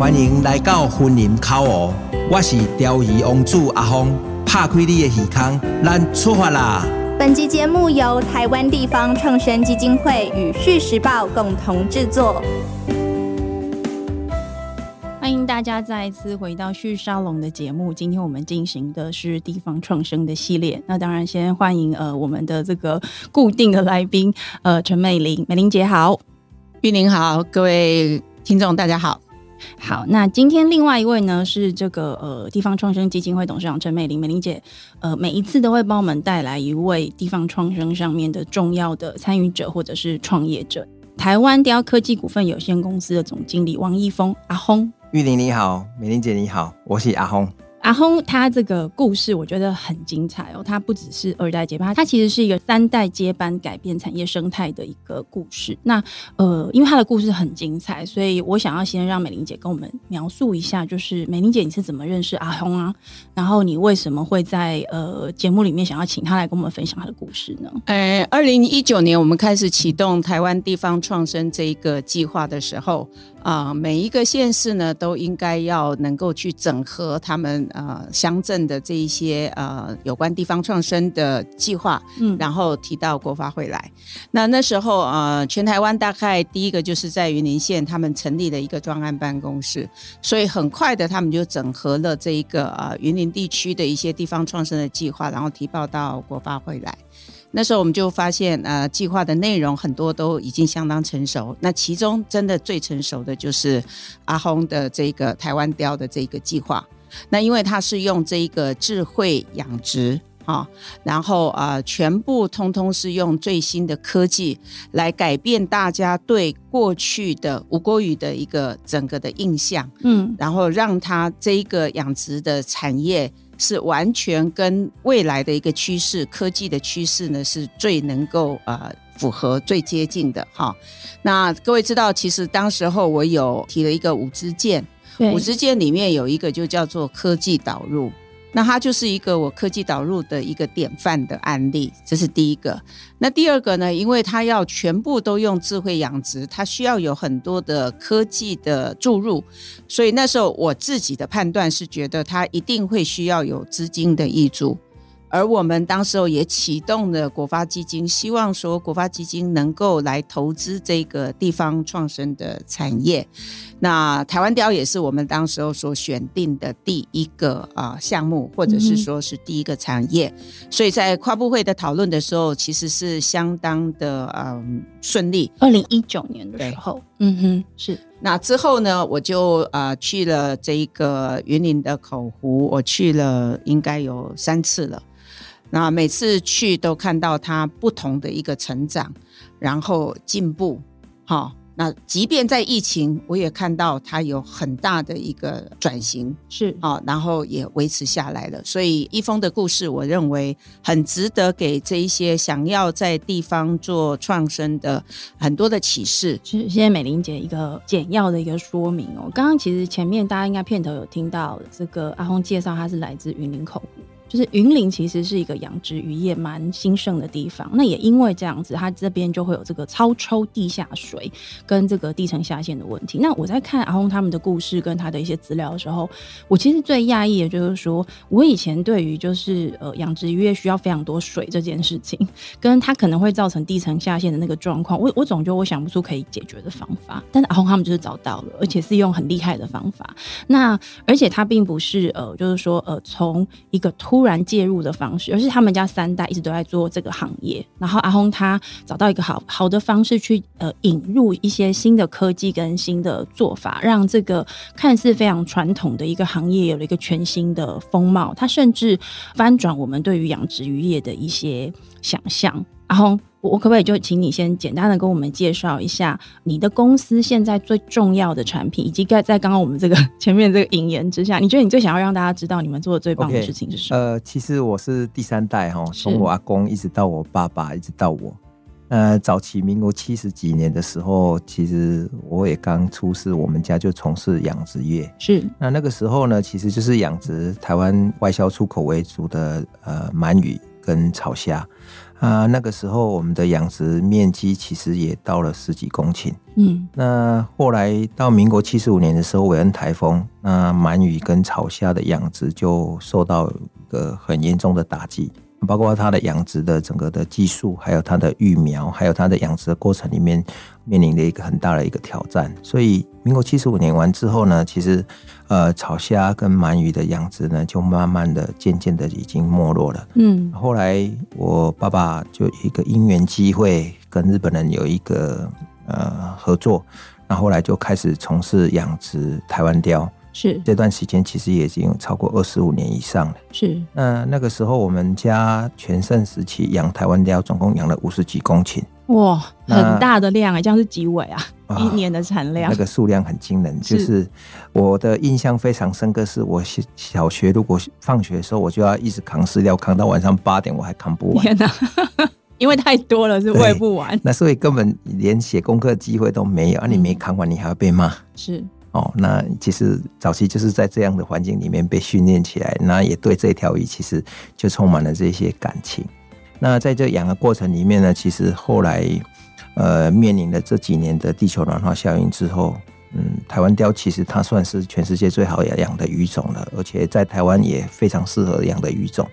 欢迎来到婚林口湖，我是钓鱼王子阿峰，拍开你的耳孔，咱出发啦！本集节目由台湾地方创生基金会与《续时报》共同制作。欢迎大家再一次回到旭沙龙的节目。今天我们进行的是地方创生的系列。那当然，先欢迎呃我们的这个固定的来宾，呃陈美玲，美玲姐好，玉玲好，各位听众大家好。好，那今天另外一位呢是这个呃地方创生基金会董事长陈美玲，美玲姐，呃每一次都会帮我们带来一位地方创生上面的重要的参与者或者是创业者。台湾雕科技股份有限公司的总经理王一峰阿轰，玉玲你好，美玲姐你好，我是阿轰。阿轰他这个故事我觉得很精彩哦，他不只是二代接班，他其实是一个三代接班改变产业生态的一个故事。那呃，因为他的故事很精彩，所以我想要先让美玲姐跟我们描述一下，就是美玲姐你是怎么认识阿轰啊？然后你为什么会在呃节目里面想要请他来跟我们分享他的故事呢？呃，二零一九年我们开始启动台湾地方创生这一个计划的时候。啊、呃，每一个县市呢，都应该要能够去整合他们呃乡镇的这一些呃有关地方创生的计划，嗯，然后提到国发会来。那那时候呃，全台湾大概第一个就是在云林县，他们成立了一个专案办公室，所以很快的他们就整合了这一个呃云林地区的一些地方创生的计划，然后提报到国发会来。那时候我们就发现，呃，计划的内容很多都已经相当成熟。那其中真的最成熟的就是阿轰的这个台湾雕的这个计划。那因为它是用这一个智慧养殖啊，然后啊、呃，全部通通是用最新的科技来改变大家对过去的吴郭鱼的一个整个的印象，嗯，然后让它这一个养殖的产业。是完全跟未来的一个趋势，科技的趋势呢，是最能够呃符合、最接近的哈。那各位知道，其实当时候我有提了一个五支箭，五支箭里面有一个就叫做科技导入。那它就是一个我科技导入的一个典范的案例，这是第一个。那第二个呢？因为它要全部都用智慧养殖，它需要有很多的科技的注入，所以那时候我自己的判断是觉得它一定会需要有资金的挹注。而我们当时候也启动了国发基金，希望说国发基金能够来投资这个地方创生的产业。那台湾雕也是我们当时候所选定的第一个啊项目，或者是说是第一个产业。嗯、所以在跨部会的讨论的时候，其实是相当的嗯顺利。二零一九年的时候，嗯哼，是。那之后呢，我就啊去了这一个云林的口湖，我去了应该有三次了。那每次去都看到他不同的一个成长，然后进步，好。那即便在疫情，我也看到他有很大的一个转型，是好，然后也维持下来了。所以一峰的故事，我认为很值得给这一些想要在地方做创生的很多的启示。谢谢美玲姐一个简要的一个说明哦。刚刚其实前面大家应该片头有听到这个阿峰介绍，他是来自云林口湖。就是云林其实是一个养殖渔业蛮兴盛的地方，那也因为这样子，它这边就会有这个超抽地下水跟这个地层下陷的问题。那我在看阿红他们的故事跟他的一些资料的时候，我其实最讶异的就是说，我以前对于就是呃养殖渔业需要非常多水这件事情，跟它可能会造成地层下陷的那个状况，我我总觉得我想不出可以解决的方法。但是阿红他们就是找到了，而且是用很厉害的方法。那而且它并不是呃就是说呃从一个突突然介入的方式，而是他们家三代一直都在做这个行业。然后阿轰他找到一个好好的方式去呃引入一些新的科技跟新的做法，让这个看似非常传统的一个行业有了一个全新的风貌。他甚至翻转我们对于养殖渔业的一些想象。阿轰。我可不可以就请你先简单的跟我们介绍一下你的公司现在最重要的产品，以及在在刚刚我们这个前面这个引言之下，你觉得你最想要让大家知道你们做的最棒的事情是什么？Okay, 呃，其实我是第三代哈，从我阿公一直到我爸爸，一直到我。呃，早期民国七十几年的时候，其实我也刚出世，我们家就从事养殖业。是，那那个时候呢，其实就是养殖台湾外销出口为主的呃鳗鱼。跟草虾。啊，那个时候我们的养殖面积其实也到了十几公顷。嗯，那后来到民国七十五年的时候，韦恩台风，那鳗鱼跟草虾的养殖就受到一个很严重的打击。包括它的养殖的整个的技术，还有它的育苗，还有它的养殖的过程里面面临的一个很大的一个挑战。所以，民国七十五年完之后呢，其实呃，草虾跟鳗鱼的养殖呢，就慢慢的、渐渐的已经没落了。嗯，后来我爸爸就一个因缘机会，跟日本人有一个呃合作，那后来就开始从事养殖台湾鯛。是这段时间其实也已经有超过二十五年以上了。是那那个时候我们家全盛时期养台湾雕，总共养了五十几公顷。哇，很大的量哎，这样是几尾啊？啊一年的产量？那个数量很惊人。就是我的印象非常深刻，是我小学如果放学的时候，我就要一直扛饲料，扛到晚上八点，我还扛不完。天哪！因为太多了，是喂不完。那所以根本连写功课的机会都没有啊！你没扛完，你还要被骂。是。哦，那其实早期就是在这样的环境里面被训练起来，那也对这条鱼其实就充满了这些感情。那在这养的过程里面呢，其实后来呃面临了这几年的地球暖化效应之后。嗯，台湾雕其实它算是全世界最好养的鱼种了，而且在台湾也非常适合养的鱼种。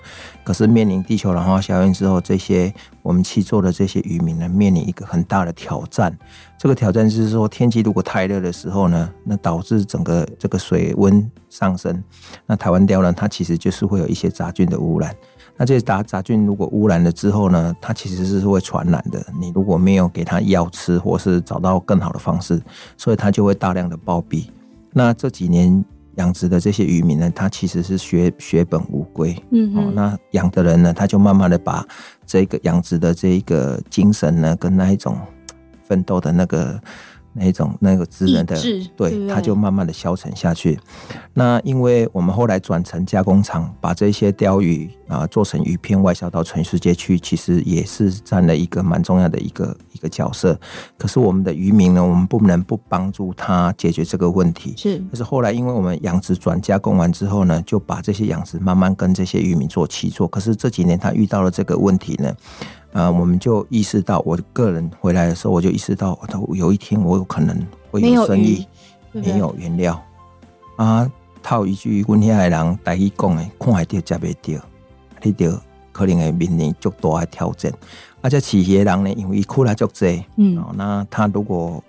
可是面临地球暖化效应之后，这些我们去做的这些渔民呢，面临一个很大的挑战。这个挑战就是说，天气如果太热的时候呢，那导致整个这个水温上升，那台湾鯛呢，它其实就是会有一些杂菌的污染。那这些杂杂菌如果污染了之后呢，它其实是会传染的。你如果没有给它药吃，或是找到更好的方式，所以它就会大量的暴毙。那这几年养殖的这些渔民呢，他其实是血血本无归。嗯哼，哦，那养的人呢，他就慢慢的把这个养殖的这一个精神呢，跟那一种奋斗的那个。那种那个职人的，对，对，它就慢慢的消沉下去。那因为我们后来转成加工厂，把这些鲷鱼啊做成鱼片外销到全世界去，其实也是占了一个蛮重要的一个一个角色。可是我们的渔民呢，我们不能不帮助他解决这个问题。是，可是后来因为我们养殖转加工完之后呢，就把这些养殖慢慢跟这些渔民做齐做。可是这几年他遇到了这个问题呢。啊，我们就意识到，我个人回来的时候，我就意识到，我有一天我有可能会有生意，没有原料啊。套一句，阮遐的人台语讲的，看会到吃不到，你就可能会面临较大的挑战。而且企业人呢，因为苦了足济，嗯，那他如果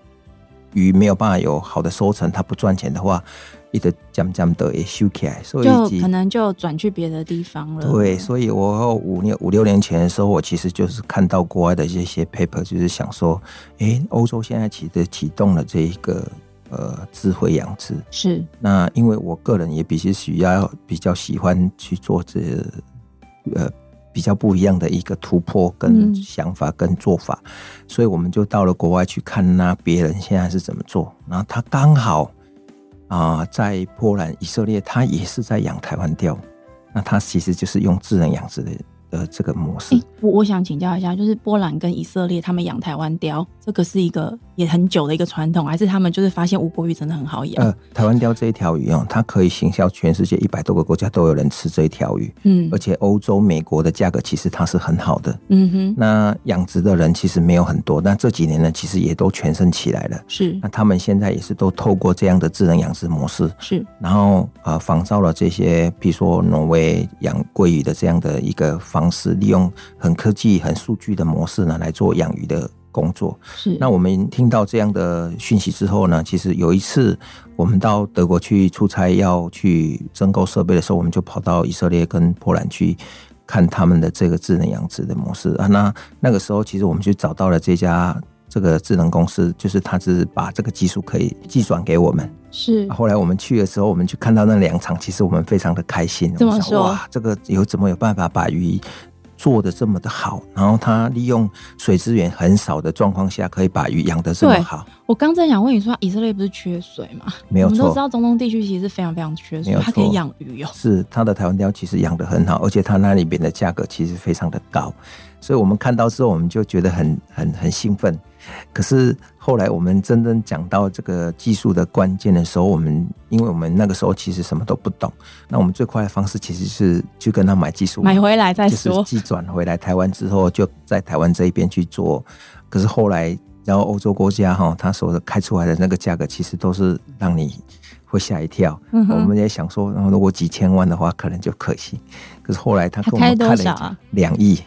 鱼没有办法有好的收成，他不赚钱的话。一直渐渐的也收起来，所以就可能就转去别的地方了。对，所以我五年五六年前的时候，我其实就是看到国外的这些 paper，就是想说，哎、欸，欧洲现在其实启动了这一个呃智慧养殖。是。那因为我个人也比较需要比较喜欢去做这呃比较不一样的一个突破跟想法跟做法，嗯、所以我们就到了国外去看那别人现在是怎么做，然后他刚好。啊，在波兰、以色列，他也是在养台湾鯛，那他其实就是用智能养殖的。的这个模式，我、欸、我想请教一下，就是波兰跟以色列他们养台湾雕，这个是一个也很久的一个传统，还是他们就是发现吴国鱼真的很好养？呃，台湾雕这一条鱼哦，它可以行销全世界一百多个国家都有人吃这一条鱼，嗯，而且欧洲、美国的价格其实它是很好的，嗯哼。那养殖的人其实没有很多，那这几年呢，其实也都全盛起来了，是。那他们现在也是都透过这样的智能养殖模式，是。然后啊，仿照了这些，比如说挪威养鲑鱼的这样的一个方式，利用很科技、很数据的模式呢来做养鱼的工作。是。那我们听到这样的讯息之后呢，其实有一次我们到德国去出差，要去增购设备的时候，我们就跑到以色列跟波兰去看他们的这个智能养殖的模式啊。那那个时候，其实我们就找到了这家这个智能公司，就是他是把这个技术可以寄转给我们。是。后来我们去的时候，我们去看到那两场，其实我们非常的开心。怎么说？哇，这个有怎么有办法把鱼做的这么的好？然后他利用水资源很少的状况下，可以把鱼养得这么好。我刚正想问你说，以色列不是缺水吗？没有错。我们都知道中东地区其实是非常非常缺水，它可以养鱼哦。是，它的台湾雕其实养得很好，而且它那里边的价格其实非常的高，所以我们看到之后，我们就觉得很很很兴奋。可是后来我们真正讲到这个技术的关键的时候，我们因为我们那个时候其实什么都不懂，那我们最快的方式其实是去跟他买技术，买回来再说，就是寄转回来台湾之后，就在台湾这一边去做。可是后来，然后欧洲国家哈，他所开出来的那个价格，其实都是让你会吓一跳。嗯、我们也想说，然后如果几千万的话，可能就可惜。可是后来他跟我们开了两亿。两亿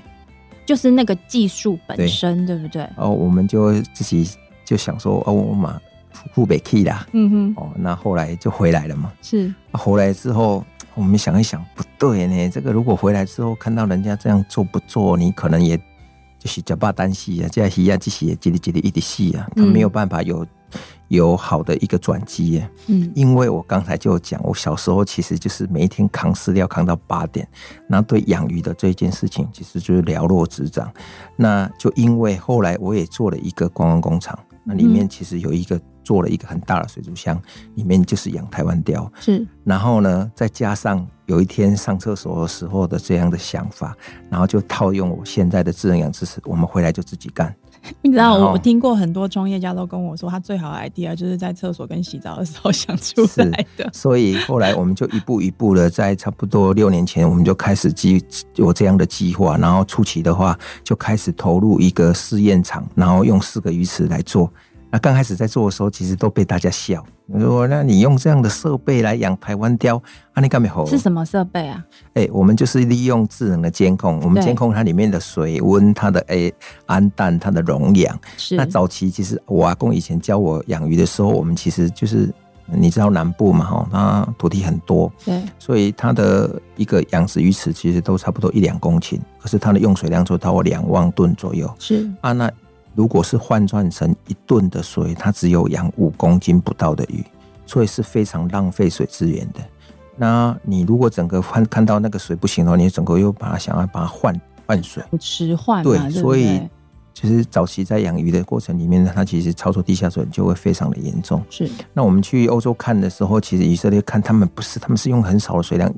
就是那个技术本身，对，对不对？哦，我们就自己就想说，哦，我嘛付不起啦。嗯哼。哦，那后来就回来了嘛。是。回来之后，我们想一想，不对呢。这个如果回来之后看到人家这样做不做，你可能也就是脚把单戏啊，这样戏啊，这些叽里叽里一直戏啊，他没有办法有。有好的一个转机耶，嗯，因为我刚才就讲，我小时候其实就是每一天扛饲料扛到八点，那对养鱼的这件事情其实就是了若指掌。那就因为后来我也做了一个观光工厂，那里面其实有一个做了一个很大的水族箱，里面就是养台湾雕，是。然后呢，再加上有一天上厕所的时候的这样的想法，然后就套用我现在的智能养知识，我们回来就自己干。你知道，我听过很多创业家都跟我说，他最好的 idea 就是在厕所跟洗澡的时候想出来的。所以后来我们就一步一步的，在差不多六年前，我们就开始计有这样的计划，然后初期的话就开始投入一个试验场，然后用四个鱼池来做。那刚开始在做的时候，其实都被大家笑。我说：“那你用这样的设备来养台湾鯛，啊，你干没好？是什么设备啊？哎、欸，我们就是利用智能的监控，我们监控它里面的水温、它的哎氨氮、它的溶氧。是。那早期其实我阿公以前教我养鱼的时候，我们其实就是你知道南部嘛，哈，它土地很多，对，所以它的一个养殖鱼池其实都差不多一两公顷，可是它的用水量就到两万吨左右。是啊，那。如果是换算成一吨的水，它只有养五公斤不到的鱼，所以是非常浪费水资源的。那你如果整个换看到那个水不行的话，你整个又把它想要把它换换水，迟换对，所以其实早期在养鱼的过程里面呢，它其实操作地下水就会非常的严重。是。那我们去欧洲看的时候，其实以色列看他们不是，他们是用很少的水量，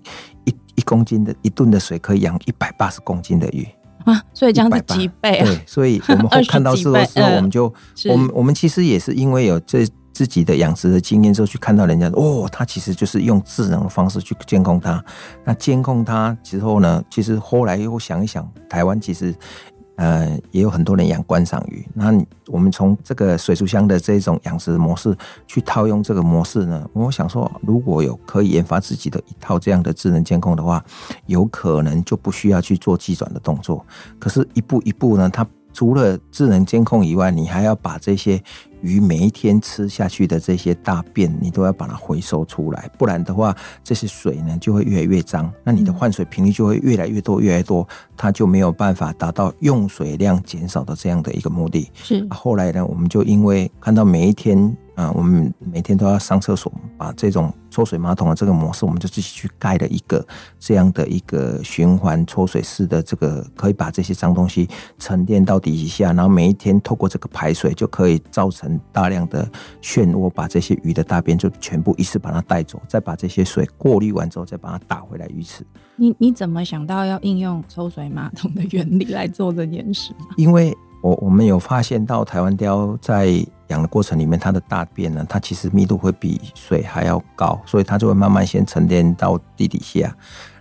一一公斤的一吨的水可以养一百八十公斤的鱼。啊，所以这样子几倍啊？对，所以我们 会看到这个时候我们就，我们我们其实也是因为有这自己的养殖的经验之后，去看到人家哦，他其实就是用智能的方式去监控它。那监控它之后呢，其实后来又想一想，台湾其实。呃，也有很多人养观赏鱼。那我们从这个水族箱的这种养殖模式去套用这个模式呢，我想说，如果有可以研发自己的一套这样的智能监控的话，有可能就不需要去做机转的动作。可是，一步一步呢，它除了智能监控以外，你还要把这些。鱼每一天吃下去的这些大便，你都要把它回收出来，不然的话，这些水呢就会越来越脏，那你的换水频率就会越来越多，越来越多，它就没有办法达到用水量减少的这样的一个目的。是，后来呢，我们就因为看到每一天。啊，我们每天都要上厕所，把这种抽水马桶的这个模式，我们就自己去盖了一个这样的一个循环抽水式的这个，可以把这些脏东西沉淀到底下，然后每一天透过这个排水，就可以造成大量的漩涡，把这些鱼的大便就全部一次把它带走，再把这些水过滤完之后，再把它打回来鱼池。你你怎么想到要应用抽水马桶的原理来做这件事？因为我我们有发现到台湾雕在养的过程里面，它的大便呢，它其实密度会比水还要高，所以它就会慢慢先沉淀到地底下。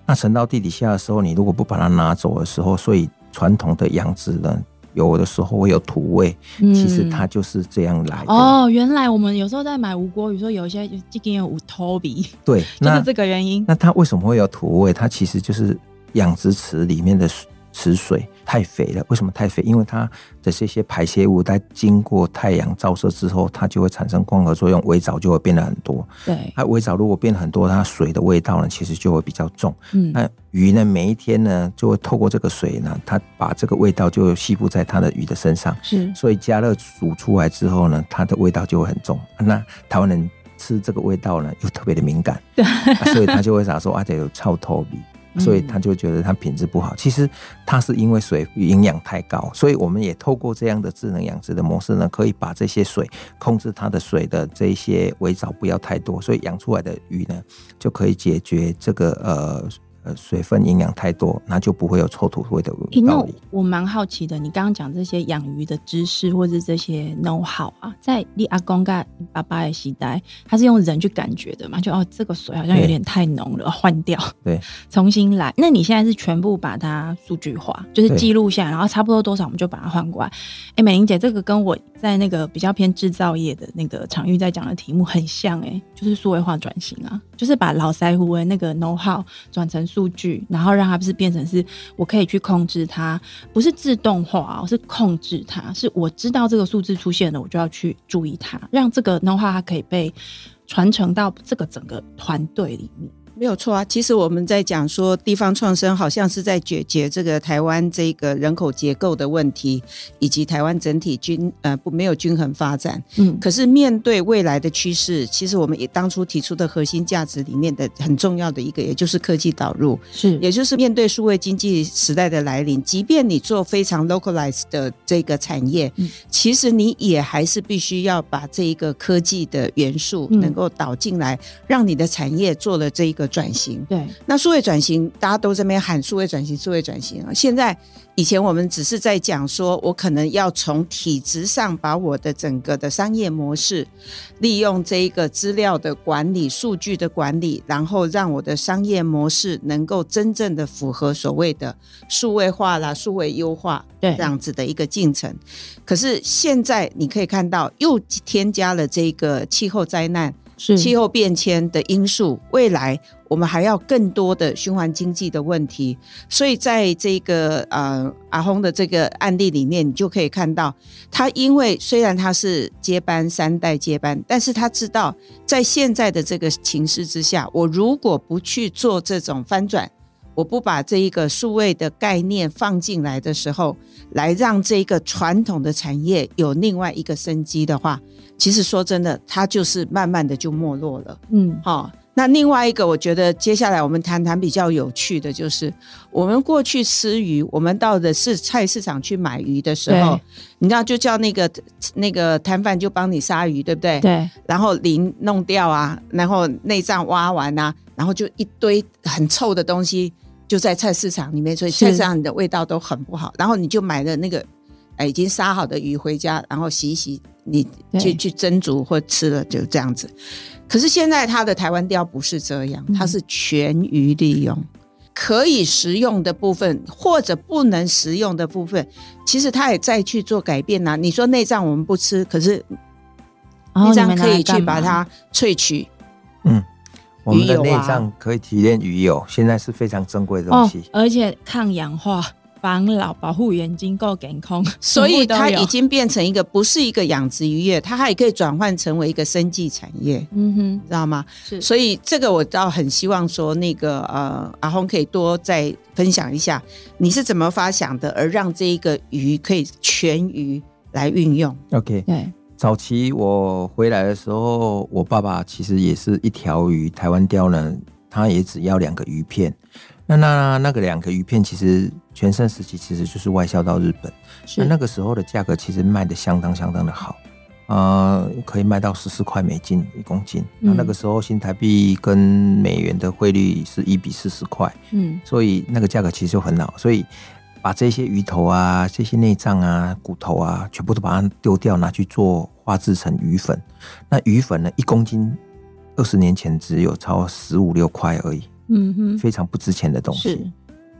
那沉到地底下的时候，你如果不把它拿走的时候，所以传统的养殖呢，有的时候会有土味。其实它就是这样来的。哦，原来我们有时候在买无锅鱼，说有一些就经有无头鼻，对，就是这个原因。那它为什么会有土味？它其实就是养殖池里面的水。池水太肥了，为什么太肥？因为它的这些排泄物在经过太阳照射之后，它就会产生光合作用，微藻就会变得很多。对，它微藻如果变很多，它水的味道呢，其实就会比较重。嗯，那鱼呢，每一天呢，就会透过这个水呢，它把这个味道就吸附在它的鱼的身上。是，所以加热煮出来之后呢，它的味道就会很重。那台湾人吃这个味道呢，又特别的敏感，对，所以他就会想说，啊，这有臭头味。所以他就觉得它品质不好。其实它是因为水营养太高，所以我们也透过这样的智能养殖的模式呢，可以把这些水控制它的水的这些微藻不要太多，所以养出来的鱼呢，就可以解决这个呃呃水分营养太多，那就不会有臭土味的味那。我蛮好奇的，你刚刚讲这些养鱼的知识或者这些 know how 啊，在你阿公跟爸爸的时代，他是用人去感觉的嘛？就哦，这个水好像有点太浓了，换掉，对，重新来。那你现在是全部把它数据化，就是记录下来，然后差不多多少我们就把它换过来。哎、欸，美玲姐，这个跟我在那个比较偏制造业的那个场域在讲的题目很像哎、欸，就是数位化转型啊，就是把老腮胡的那个 know how 转成数据，然后让它不是变成是我可以去控制它，不是自动化，是控制它，是我知道这个数字出现了，我就要去注意它，让这个的话它可以被传承到这个整个团队里面。没有错啊，其实我们在讲说地方创生，好像是在解决这个台湾这个人口结构的问题，以及台湾整体均呃不没有均衡发展。嗯，可是面对未来的趋势，其实我们也当初提出的核心价值里面的很重要的一个，也就是科技导入，是，也就是面对数位经济时代的来临，即便你做非常 localized 的这个产业，嗯，其实你也还是必须要把这一个科技的元素能够导进来，嗯，让你的产业做了这一个。转型，对，那数位转型，大家都在那边喊数位转型，数位转型啊。现在以前我们只是在讲说，我可能要从体制上把我的整个的商业模式，利用这一个资料的管理、数据的管理，然后让我的商业模式能够真正的符合所谓的数位化啦、数位优化，对，这样子的一个进程。可是现在你可以看到，又添加了这个气候灾难。气候变迁的因素，未来我们还要更多的循环经济的问题，所以在这个呃阿轰的这个案例里面，你就可以看到，他因为虽然他是接班三代接班，但是他知道在现在的这个情势之下，我如果不去做这种翻转，我不把这一个数位的概念放进来的时候，来让这个传统的产业有另外一个生机的话。其实说真的，它就是慢慢的就没落了。嗯，好、哦，那另外一个，我觉得接下来我们谈谈比较有趣的就是，我们过去吃鱼，我们到的是菜市场去买鱼的时候，你知道就叫那个那个摊贩就帮你杀鱼，对不对？对。然后鳞弄掉啊，然后内脏挖完啊，然后就一堆很臭的东西就在菜市场里面，所以菜市场的味道都很不好。然后你就买了那个。哎，已经杀好的鱼回家，然后洗一洗，你去去蒸煮或吃了，就这样子。可是现在它的台湾雕不是这样，它是全鱼利用，可以食用的部分或者不能食用的部分，其实它也在去做改变呐、啊。你说内脏我们不吃，可是内脏可以去把它萃取。嗯，我们的内脏可以提炼鱼油，现在是非常珍贵的东西，而且抗氧化。防老、保护眼睛、够健康，所以它已经变成一个不是一个养殖渔业，它还可以转换成为一个生计产业。嗯哼，知道吗？是，所以这个我倒很希望说，那个呃，阿鸿可以多再分享一下，你是怎么发想的，而让这一个鱼可以全鱼来运用。OK，对，早期我回来的时候，我爸爸其实也是一条鱼，台湾钓呢，他也只要两个鱼片。那那那个两个鱼片，其实全盛时期其实就是外销到日本。那那个时候的价格其实卖的相当相当的好，呃，可以卖到十四块美金一公斤。那那个时候新台币跟美元的汇率是一比四十块，嗯，所以那个价格其实就很好。所以把这些鱼头啊、这些内脏啊、骨头啊，全部都把它丢掉，拿去做化制成鱼粉。那鱼粉呢，一公斤二十年前只有超十五六块而已。嗯哼，非常不值钱的东西。是，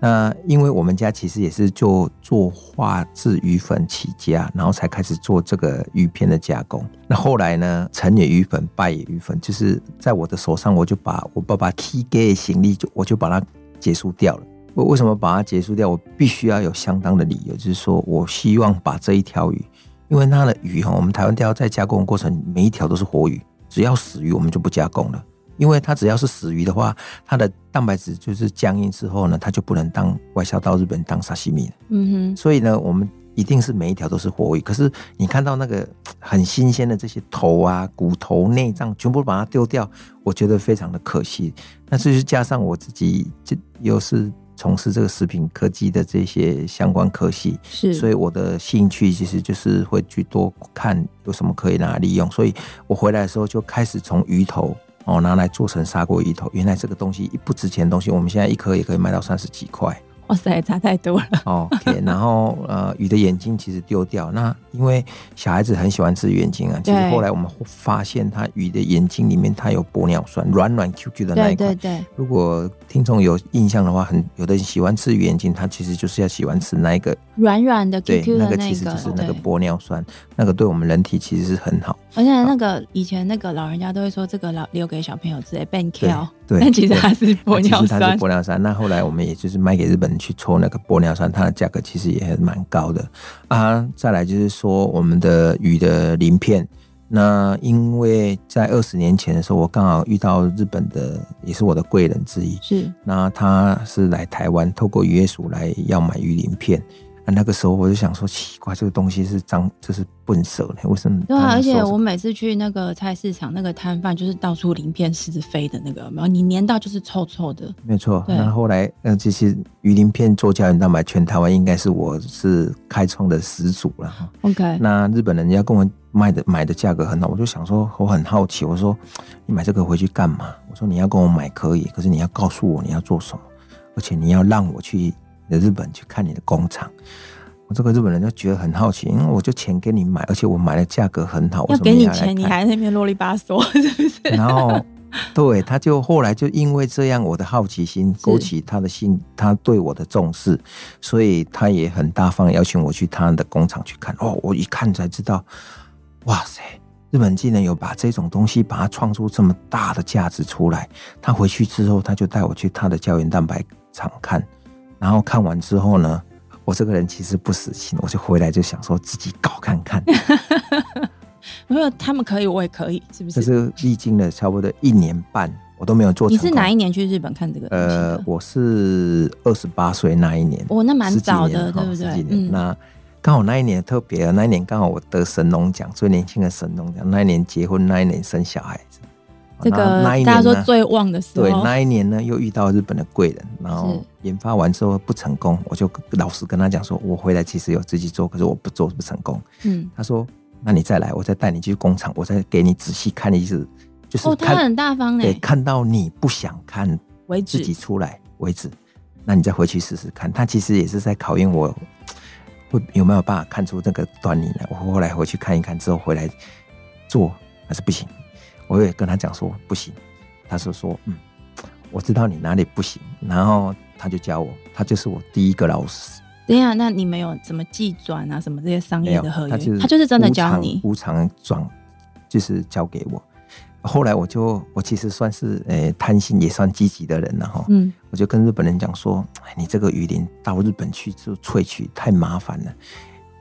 那因为我们家其实也是就做化制鱼粉起家，然后才开始做这个鱼片的加工。那后来呢，成也鱼粉，败也鱼粉，就是在我的手上，我就把我爸爸提给的行李就我就把它结束掉了。我为什么把它结束掉？我必须要有相当的理由，就是说我希望把这一条鱼，因为它的鱼哈，我们台湾钓在加工过程每一条都是活鱼，只要死鱼我们就不加工了。因为它只要是死鱼的话，它的蛋白质就是僵硬之后呢，它就不能当外销到日本当沙西米了。嗯哼。所以呢，我们一定是每一条都是活鱼。可是你看到那个很新鲜的这些头啊、骨头、内脏，全部把它丢掉，我觉得非常的可惜。那这就是加上我自己，这又是从事这个食品科技的这些相关科系，是。所以我的兴趣其实就是会去多看有什么可以拿来利用。所以我回来的时候就开始从鱼头。哦，拿来做成砂锅鱼头。原来这个东西不值钱的东西，我们现在一颗也可以卖到三十几块。哇塞，差太多了。哦，OK，然后呃，鱼的眼睛其实丢掉，那因为小孩子很喜欢吃鱼眼睛啊。其实后来我们发现，它鱼的眼睛里面它有玻尿酸，软软 Q Q 的那一块。对对对。如果听众有印象的话，很有的人喜欢吃鱼眼睛，他其实就是要喜欢吃那一个软软的 Q Q 的那个。那个其实就是那个玻尿酸，那个对我们人体其实是很好。而且那个以前那个老人家都会说，这个老留给小朋友吃，变 Q。对，但其实它是玻尿酸。其实它是玻尿酸。那后来我们也就是卖给日本人去抽那个玻尿酸，它的价格其实也蛮高的啊。再来就是说我们的鱼的鳞片，那因为在二十年前的时候，我刚好遇到日本的，也是我的贵人之一。是。那他是来台湾，透过渔业署来要买鱼鳞片。那那个时候我就想说，奇怪，这个东西是脏，这是笨蛇呢？为什么？对啊，而且我每次去那个菜市场，那个摊贩就是到处鳞片是飞的那个，然后你粘到就是臭臭的。没错。那后来，那，这些鱼鳞片做胶原蛋白，全台湾应该是我是开创的始祖了哈。OK。那日本人家跟我卖的买的价格很好，我就想说，我很好奇，我说你买这个回去干嘛？我说你要跟我买可以，可是你要告诉我你要做什么，而且你要让我去。日本去看你的工厂，我这个日本人就觉得很好奇，因为我就钱给你买，而且我买的价格很好，要给你钱，你还在那边啰里吧嗦，是不是？然后，对，他就后来就因为这样，我的好奇心勾起他的心，他对我的重视，所以他也很大方邀请我去他的工厂去看。哦，我一看才知道，哇塞，日本竟然有把这种东西把它创出这么大的价值出来。他回去之后，他就带我去他的胶原蛋白厂看。然后看完之后呢，我这个人其实不死心，我就回来就想说自己搞看看。没有他们可以，我也可以，是不是？这是历经了差不多一年半，我都没有做成。你是哪一年去日本看这个？呃，我是二十八岁那一年。哦，那蛮早的，对不对？十几年。那刚好那一年特别，那一年刚好我得神农奖，最年轻的神农奖。那一年结婚，那一年生小孩子。这个大家说最旺的时候，对，那一年呢，又遇到日本的贵人，然后研发完之后不成功，我就老实跟他讲说，我回来其实有自己做，可是我不做不成功。嗯，他说，那你再来，我再带你去工厂，我再给你仔细看一次，就是哦，他很大方哎，看到你不想看为止，自己出来为止，那你再回去试试看。他其实也是在考验我，会有没有办法看出这个端倪呢？我后来回去看一看之后回来做还是不行。我也跟他讲说不行，他是说嗯，我知道你哪里不行，然后他就教我，他就是我第一个老师。对呀，那你没有什么技转啊，什么这些商业的合约，他就是他就是真的教你无偿转，就是教给我。后来我就我其实算是诶贪心也算积极的人了哈，嗯，我就跟日本人讲说，你这个鱼鳞到日本去做萃取太麻烦了，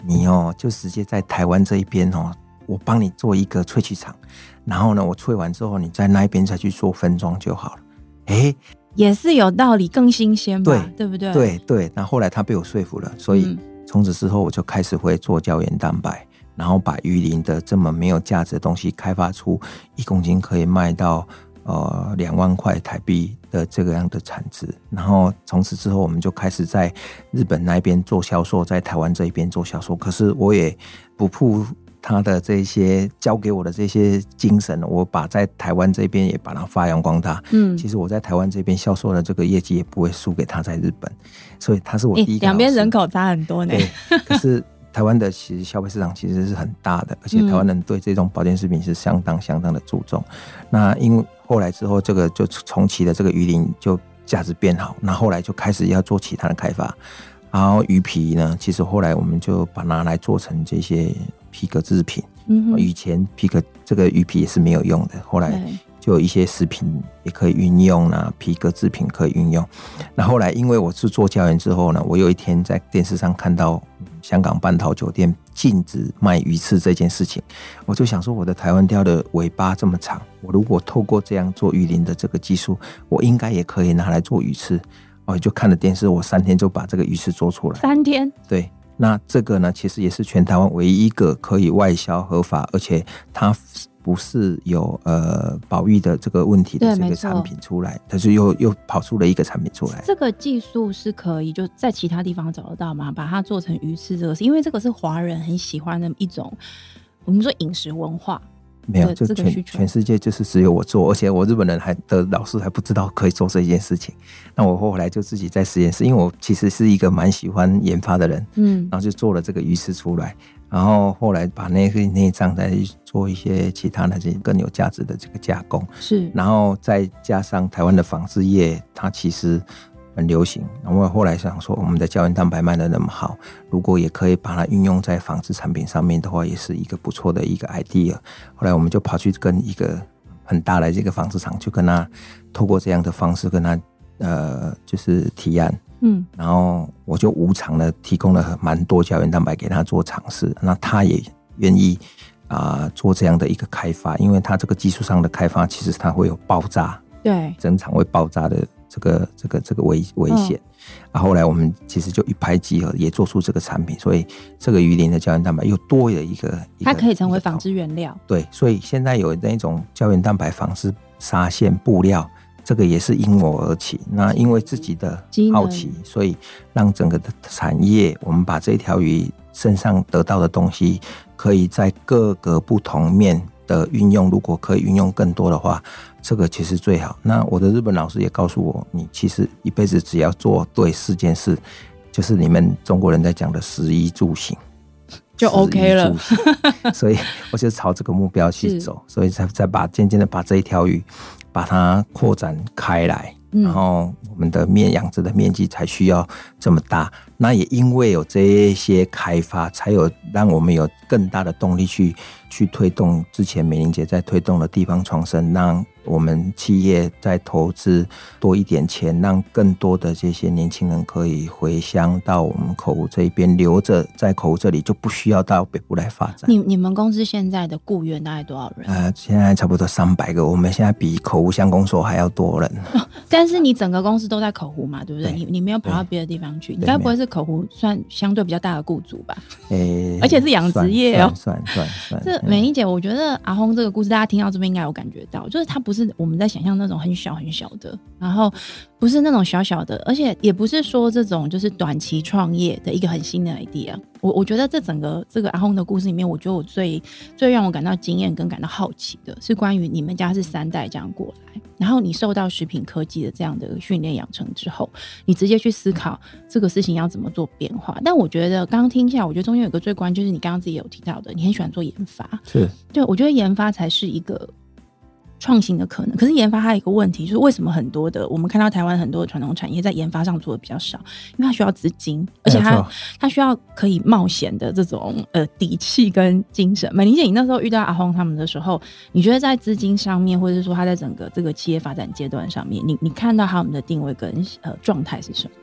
你哦就直接在台湾这一边哦。我帮你做一个萃取厂，然后呢，我萃完之后，你在那一边再去做分装就好了。哎、欸，也是有道理，更新鲜吧？对，对不对？对对。那后，后来他被我说服了，所以从此之后，我就开始会做胶原蛋白，然后把鱼鳞的这么没有价值的东西开发出一公斤可以卖到呃两万块台币的这个样的产值。然后从此之后，我们就开始在日本那边做销售，在台湾这一边做销售。可是我也不负。他的这些教给我的这些精神，我把在台湾这边也把它发扬光大。嗯，其实我在台湾这边销售的这个业绩也不会输给他在日本，所以他是我第一个。两边人口差很多呢。对，可是台湾的其实消费市场其实是很大的，而且台湾人对这种保健食品是相当相当的注重。那因为后来之后，这个就重启的这个鱼鳞就价值变好，那后来就开始要做其他的开发。然后鱼皮呢，其实后来我们就把它来做成这些。皮革制品，嗯，以前皮革这个鱼皮也是没有用的，后来就有一些食品也可以运用啊，皮革制品可以运用。那后来因为我是做教员之后呢，我有一天在电视上看到香港半岛酒店禁止卖鱼翅这件事情，我就想说，我的台湾雕的尾巴这么长，我如果透过这样做鱼鳞的这个技术，我应该也可以拿来做鱼翅。我就看了电视，我三天就把这个鱼翅做出来。三天？对。那这个呢，其实也是全台湾唯一一个可以外销合法，而且它不是有呃保育的这个问题的这个产品出来，但是又又跑出了一个产品出来。这个技术是可以就在其他地方找得到吗？把它做成鱼翅，这个是因为这个是华人很喜欢的一种，我们说饮食文化。没有，就全全世界就是只有我做，而且我日本人还的老师还不知道可以做这件事情。那我后来就自己在实验室，因为我其实是一个蛮喜欢研发的人，嗯，然后就做了这个鱼翅出来，然后后来把那个内脏再做一些其他那些更有价值的这个加工，是，然后再加上台湾的纺织业，它其实。很流行，然后后来想说，我们的胶原蛋白卖的那么好，如果也可以把它运用在纺织产品上面的话，也是一个不错的一个 idea。后来我们就跑去跟一个很大的这个纺织厂，就跟他透过这样的方式跟他呃，就是提案，嗯，然后我就无偿的提供了蛮多胶原蛋白给他做尝试，那他也愿意啊、呃、做这样的一个开发，因为他这个技术上的开发，其实它会有爆炸，对，整场会爆炸的。这个这个这个危危险，啊，后来我们其实就一拍即合，也做出这个产品，所以这个鱼鳞的胶原蛋白又多了一个，它可以成为纺织原料。对，所以现在有那种胶原蛋白纺织纱线布料，这个也是因我而起。那因为自己的好奇，所以让整个的产业，我们把这条鱼身上得到的东西，可以在各个不同面的运用，如果可以运用更多的话。这个其实最好。那我的日本老师也告诉我，你其实一辈子只要做对四件事，就是你们中国人在讲的食衣住行，就 OK 了。所以我就朝这个目标去走，所以才才把渐渐的把这一条鱼把它扩展开来。然后我们的面养殖的面积才需要这么大，那也因为有这些开发，才有让我们有更大的动力去去推动之前美玲姐在推动的地方创生，让。我们企业在投资多一点钱，让更多的这些年轻人可以回乡到我们口湖这一边留着，在口湖这里就不需要到北部来发展。你你们公司现在的雇员大概多少人？呃，现在差不多三百个，我们现在比口湖乡公所还要多人。哦，但是你整个公司都在口湖嘛，对不对？对，你你没有跑到别的地方去，你该不会是口湖算相对比较大的雇主吧？诶，而且是养殖业哦，算算算。这美英姐，我觉得阿轰这个故事，大家听到这边应该有感觉到，就是他不。不是我们在想象那种很小很小的，然后不是那种小小的，而且也不是说这种就是短期创业的一个很新的 idea。我我觉得这整个这个阿轰的故事里面，我觉得我最最让我感到惊艳跟感到好奇的是关于你们家是三代这样过来，然后你受到食品科技的这样的训练养成之后，你直接去思考这个事情要怎么做变化。但我觉得刚刚听下来，我觉得中间有个最关键，就是你刚刚自己有提到的，你很喜欢做研发，是对，我觉得研发才是一个。创新的可能，可是研发它有一个问题，就是为什么很多的我们看到台湾很多的传统产业在研发上做的比较少，因为它需要资金，而且它它需要可以冒险的这种呃底气跟精神。美玲姐，你那时候遇到阿轰他们的时候，你觉得在资金上面，或者是说他在整个这个企业发展阶段上面，你你看到他们的定位跟呃状态是什么？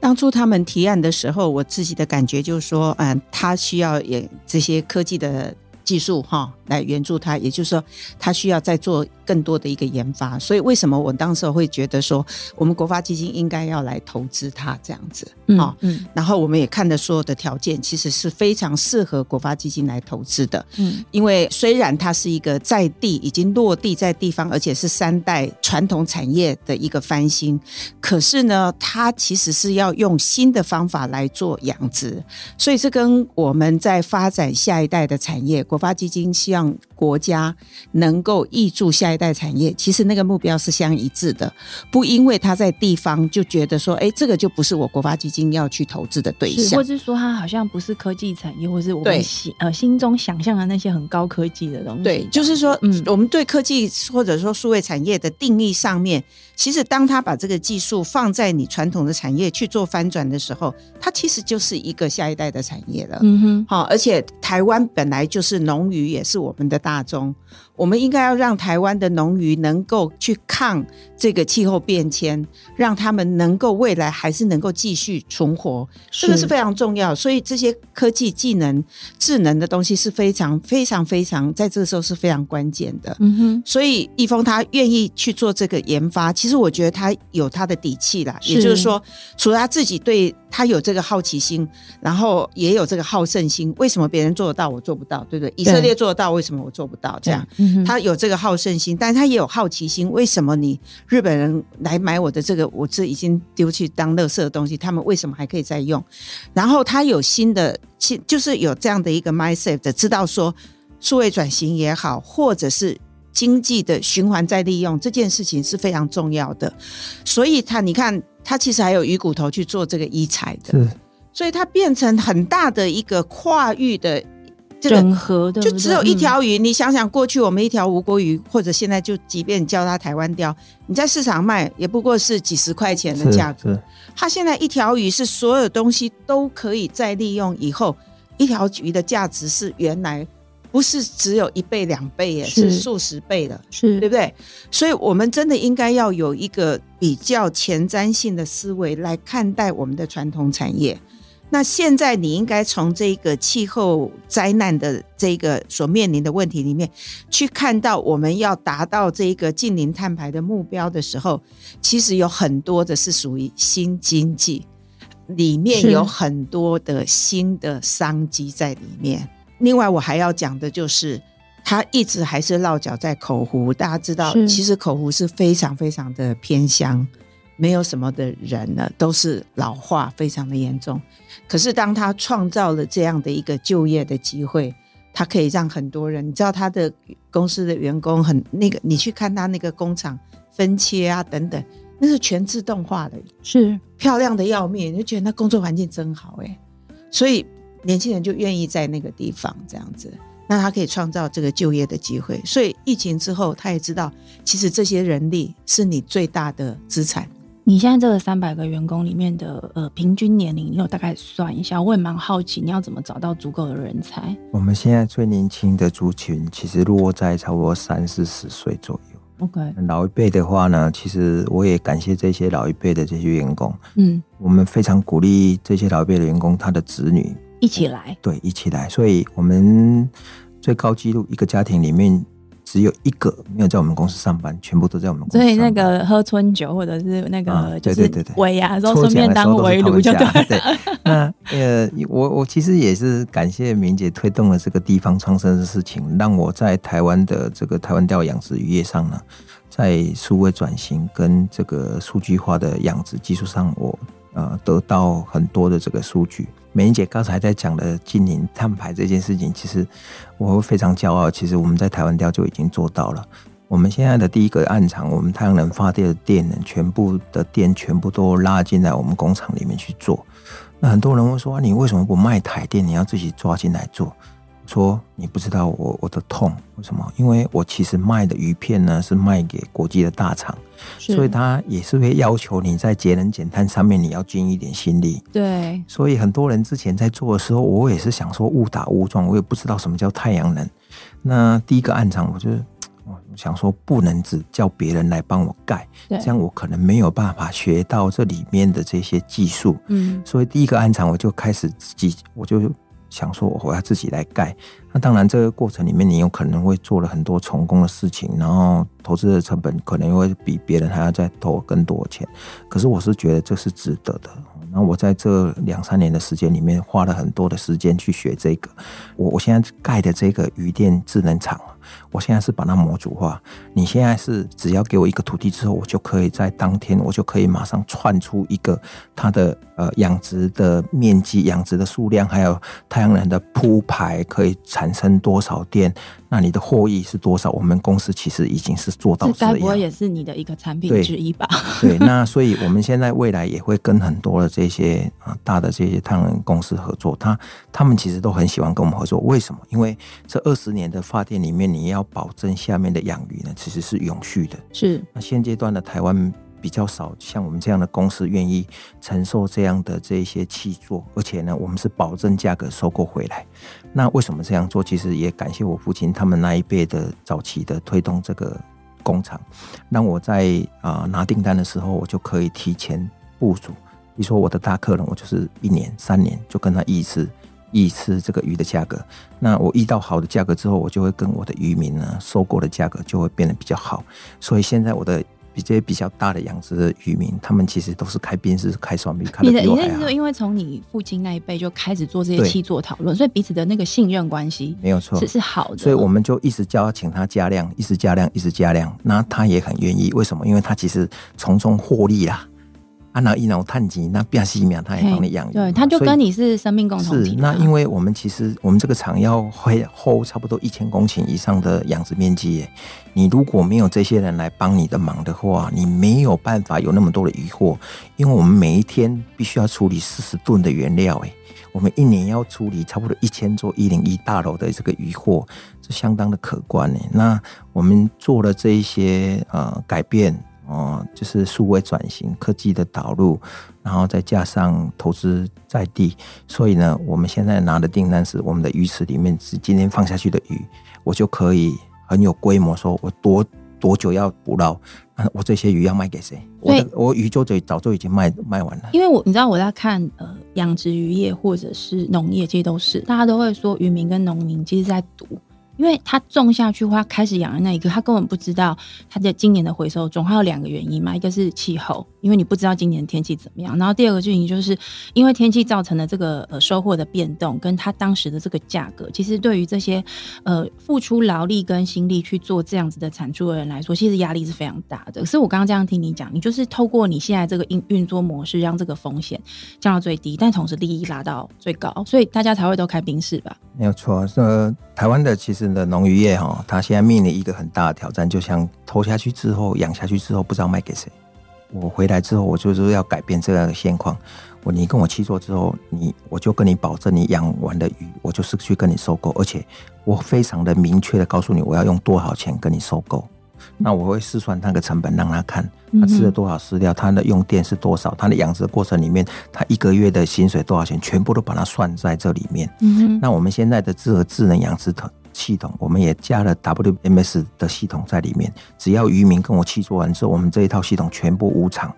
当初他们提案的时候，我自己的感觉就是说，嗯，他需要也这些科技的技术哈。来援助他，也就是说，他需要再做更多的一个研发。所以，为什么我当时会觉得说，我们国发基金应该要来投资它这样子啊？嗯，嗯，然后我们也看的所有的条件，其实是非常适合国发基金来投资的。嗯，因为虽然它是一个在地已经落地在地方，而且是三代传统产业的一个翻新，可是呢，它其实是要用新的方法来做养殖，所以这跟我们在发展下一代的产业，国发基金希望。国家能够挹注下一代产业，其实那个目标是相一致的。不因为他在地方就觉得说，哎，这个就不是我国发基金要去投资的对象，或者说他好像不是科技产业，或是我们心呃心中想象的那些很高科技的东西。对，就是说，嗯，我们对科技或者说数位产业的定义上面，其实当他把这个技术放在你传统的产业去做翻转的时候，它其实就是一个下一代的产业了。嗯哼，好，而且台湾本来就是农渔，也是我们的。大宗，我们应该要让台湾的农渔能够去抗这个气候变迁，让他们能够未来还是能够继续存活，这个是非常重要。所以这些科技技能、智能的东西是非常、非常、非常，在这个时候是非常关键的。嗯哼，所以易峰他愿意去做这个研发，其实我觉得他有他的底气啦。也就是说，除了他自己对。他有这个好奇心，然后也有这个好胜心。为什么别人做得到，我做不到？对不对？以色列做得到，为什么我做不到？这样，他有这个好胜心，但是他也有好奇心。为什么你日本人来买我的这个，我这已经丢去当垃圾的东西，他们为什么还可以再用？然后他有新的，就是有这样的一个 mindset，知道说。数位转型也好，或者是经济的循环再利用这件事情是非常重要的。所以他，你看，他其实还有鱼骨头去做这个医材的，所以它变成很大的一个跨域的。这个、整合的，就只有一条鱼。你想想，过去我们一条吴郭鱼，或者现在就即便叫它台湾鯛，你在市场卖也不过是几十块钱的价格。它现在一条鱼是所有东西都可以再利用，以后一条鱼的价值是原来不是只有一倍两倍耶，是数十倍的，是对不对？所以我们真的应该要有一个比较前瞻性的思维来看待我们的传统产业。那现在你应该从这个气候灾难的这个所面临的问题里面，去看到我们要达到这个近零碳排的目标的时候，其实有很多的是属于新经济，里面有很多的新的商机在里面。另外，我还要讲的就是，它一直还是落脚在口湖。大家知道，其实口湖是非常非常的偏乡。没有什么的人呢，都是老化非常的严重。可是当他创造了这样的一个就业的机会，他可以让很多人，你知道他的公司的员工很那个，你去看他那个工厂分切啊等等，那是全自动化的，是漂亮的要命，你就觉得那工作环境真好哎。所以年轻人就愿意在那个地方这样子，那他可以创造这个就业的机会。所以疫情之后，他也知道，其实这些人力是你最大的资产。你现在这个三百个员工里面的呃平均年龄，你有大概算一下？我也蛮好奇，你要怎么找到足够的人才？我们现在最年轻的族群其实落在差不多三四十岁左右。OK，老一辈的话呢，其实我也感谢这些老一辈的这些员工。嗯，我们非常鼓励这些老一辈的员工，他的子女一起来。对，一起来。所以我们最高纪录一个家庭里面。只有一个没有在我们公司上班，全部都在我们公司。所以那个喝春酒或者是那个就是尾牙，然后顺便当围炉就对。对，那呃，我我其实也是感谢明姐推动了这个地方创生的事情，让我在台湾的这个台湾钓养殖渔业上呢，在数位转型跟这个数据化的养殖技术上，我呃得到很多的这个数据。美伶姐刚才在讲的净零碳排这件事情，其实我会非常骄傲。其实我们在台湾鯛就已经做到了。我们现在的第一个暗场，我们太阳能发电的电能，全部的电全部都拉进来我们工厂里面去做。那很多人会说，你为什么不卖台电？你要自己抓进来做？说你不知道我我的痛，为什么？因为我其实卖的鱼片呢，是卖给国际的大厂。所以他也是会要求你在节能减碳上面你要尽一点心力。对，所以很多人之前在做的时候，我也是想说误打误撞，我也不知道什么叫太阳能。那第一个暗场，我就我想说不能只叫别人来帮我盖，这样我可能没有办法学到这里面的这些技术。嗯，所以第一个暗场我就开始自己，我就想说我要自己来盖。那当然，这个过程里面你有可能会做了很多成功的事情，然后投资的成本可能会比别人还要再投更多钱。可是我是觉得这是值得的。那我在这两三年的时间里面花了很多的时间去学这个。我我现在盖的这个鱼电智能厂，我现在是把它模组化。你现在是只要给我一个土地之后，我就可以在当天，我就可以马上串出一个它的呃养殖的面积、养殖的数量，还有太阳能的铺排可以。产生多少电？那你的获益是多少？我们公司其实已经是做到这样。这该不会也是你的一个产品之一吧？对，对，那所以我们现在未来也会跟很多的这些啊大的这些太阳能公司合作。他他们其实都很喜欢跟我们合作。为什么？因为这二十年的发电里面，你要保证下面的养鱼呢，其实是永续的。是。那现阶段的台湾。比较少像我们这样的公司愿意承受这样的这些契作，而且呢，我们是保证价格收购回来。那为什么这样做？其实也感谢我父亲他们那一辈的早期的推动这个工厂，让我在啊、呃、拿订单的时候，我就可以提前部署。比如说我的大客人，我就是一年、三年就跟他议一次，议一次这个鱼的价格。那我遇到好的价格之后，我就会跟我的渔民呢收购的价格就会变得比较好。所以现在我的。这些比较大的养殖的渔民，他们其实都是开宾士、开双 B。你的意思是因为从你父亲那一辈就开始做这些契作讨论，所以彼此的那个信任关系没有错，是是好的。所以我们就一直叫他请他加量，一直加量，一直加量。那他也很愿意，为什么？因为他其实从中获利啦。啊，那一脑碳基，那变细苗，他也帮你养鱼。对，他就跟你是生命共同体。是，那因为我们其实我们这个厂要会 hold 差不多一千公顷以上的养殖面积耶。你如果没有这些人来帮你的忙的话，你没有办法有那么多的渔获，因为我们每一天必须要处理四十吨的原料，哎，我们一年要处理差不多一千座一零一大楼的这个渔获，是相当的可观诶。那我们做了这一些呃改变。哦，就是数位转型、科技的导入，然后再加上投资在地，所以呢，我们现在拿的订单是我们的鱼池里面是今天放下去的鱼，我就可以很有规模，说我多多久要捕捞，我这些鱼要卖给谁？我的我鱼就早早就已经卖卖完了。因为我你知道我在看呃养殖渔业或者是农业，其实都是大家都会说渔民跟农民其实在赌。因为他种下去，他开始养的那一刻，他根本不知道他的今年的回收中，还有两个原因嘛，一个是气候，因为你不知道今年天气怎么样，然后第二个原因就是因为天气造成的这个呃收获的变动，跟他当时的这个价格，其实对于这些呃付出劳力跟心力去做这样子的产出的人来说，其实压力是非常大的。可是我刚刚这样听你讲，你就是透过你现在这个运运作模式，让这个风险降到最低，但同时利益拉到最高，所以大家才会都开宾士吧？没有错，呃，台湾的其实。的农渔业哈，它现在面临一个很大的挑战，就像投下去之后，养下去之后，不知道卖给谁。我回来之后，我就是要改变这样的现况。我你跟我去做之后，你我就跟你保证，你养完的鱼，我就是去跟你收购，而且我非常的明确的告诉你，我要用多少钱跟你收购。那我会试算那个成本，让他看他吃了多少饲料，他的用电是多少，他的养殖过程里面，他一个月的薪水多少钱，全部都把它算在这里面。嗯那我们现在的这个智能养殖系统，我们也加了 WMS 的系统在里面。只要渔民跟我契作完之后，我们这一套系统全部无偿，